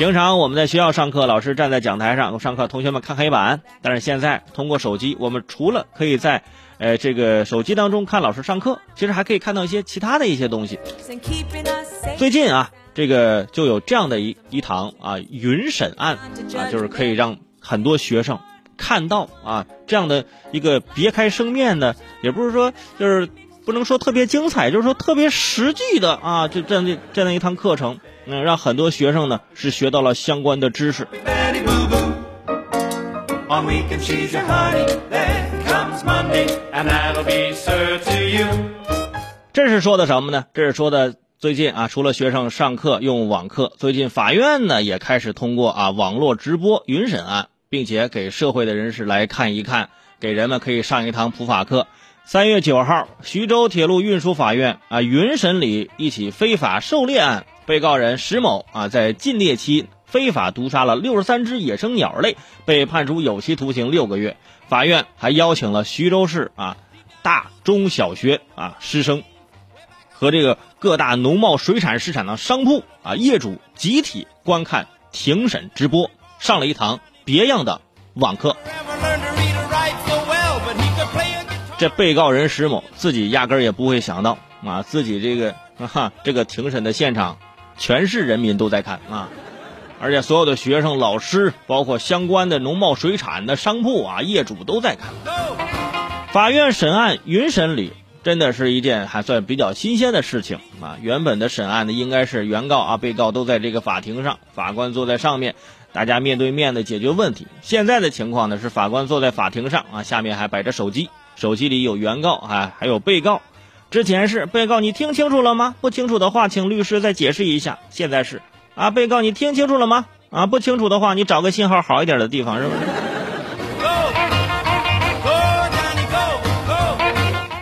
平常我们在学校上课，老师站在讲台上上课，同学们看黑板。但是现在通过手机，我们除了可以在呃这个手机当中看老师上课，其实还可以看到一些其他的一些东西。最近啊，这个就有这样的一一堂啊云审案啊，就是可以让很多学生看到啊这样的一个别开生面的，也不是说就是不能说特别精彩，就是说特别实际的啊，就这样的这样一堂课程。嗯，让很多学生呢是学到了相关的知识。这是说的什么呢？这是说的最近啊，除了学生上课用网课，最近法院呢也开始通过啊网络直播云审案，并且给社会的人士来看一看，给人们可以上一堂普法课。三月九号，徐州铁路运输法院啊云审理一起非法狩猎案。被告人石某啊，在禁猎期非法毒杀了六十三只野生鸟类，被判处有期徒刑六个月。法院还邀请了徐州市啊大中小学啊师生和这个各大农贸水产市场的商铺啊业主集体观看庭审直播，上了一堂别样的网课。这被告人石某自己压根儿也不会想到啊，自己这个啊这个庭审的现场。全市人民都在看啊，而且所有的学生、老师，包括相关的农贸水产的商铺啊，业主都在看。法院审案云审理，真的是一件还算比较新鲜的事情啊。原本的审案呢，应该是原告啊、被告都在这个法庭上，法官坐在上面，大家面对面的解决问题。现在的情况呢，是法官坐在法庭上啊，下面还摆着手机，手机里有原告啊，还有被告。之前是被告，你听清楚了吗？不清楚的话，请律师再解释一下。现在是啊，被告，你听清楚了吗？啊，不清楚的话，你找个信号好一点的地方，是不是？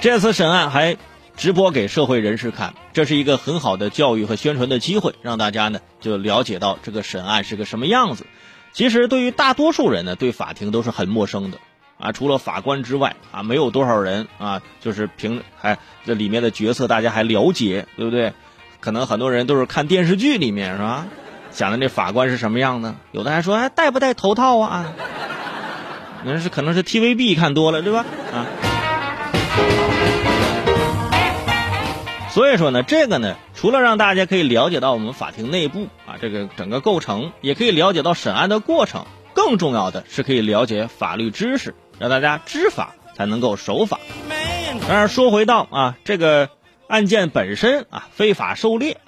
这次审案还直播给社会人士看，这是一个很好的教育和宣传的机会，让大家呢就了解到这个审案是个什么样子。其实对于大多数人呢，对法庭都是很陌生的。啊，除了法官之外，啊，没有多少人啊，就是凭还这里面的角色，大家还了解，对不对？可能很多人都是看电视剧里面是吧？想的这法官是什么样的？有的还说，还戴不戴头套啊？那是可能是 TVB 看多了，对吧？啊。所以说呢，这个呢，除了让大家可以了解到我们法庭内部啊，这个整个构成，也可以了解到审案的过程，更重要的是可以了解法律知识。让大家知法才能够守法。当然说回到啊，这个案件本身啊，非法狩猎，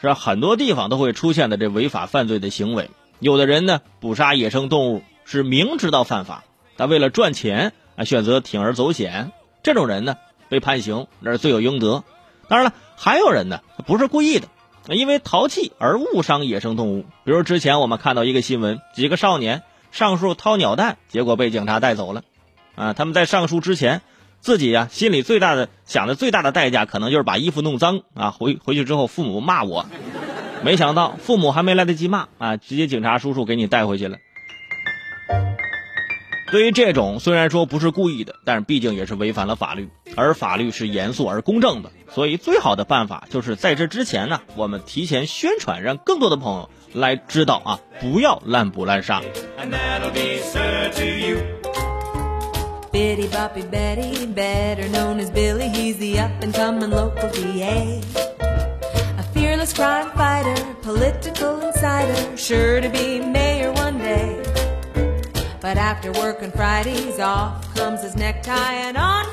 是很多地方都会出现的这违法犯罪的行为。有的人呢，捕杀野生动物是明知道犯法，但为了赚钱啊，选择铤而走险。这种人呢，被判刑那是罪有应得。当然了，还有人呢，他不是故意的，因为淘气而误伤野生动物。比如之前我们看到一个新闻，几个少年。上树掏鸟蛋，结果被警察带走了，啊！他们在上树之前，自己呀心里最大的想的最大的代价，可能就是把衣服弄脏啊！回回去之后，父母骂我，没想到父母还没来得及骂啊，直接警察叔叔给你带回去了。对于这种虽然说不是故意的，但是毕竟也是违反了法律，而法律是严肃而公正的，所以最好的办法就是在这之前呢，我们提前宣传，让更多的朋友。来知道啊，不要滥捕滥杀。Bitty Boppy Betty, better known as Billy, he's the up and coming local DA. A fearless crime fighter, political insider, sure to be mayor one day. But after working Fridays, off comes his necktie and on comes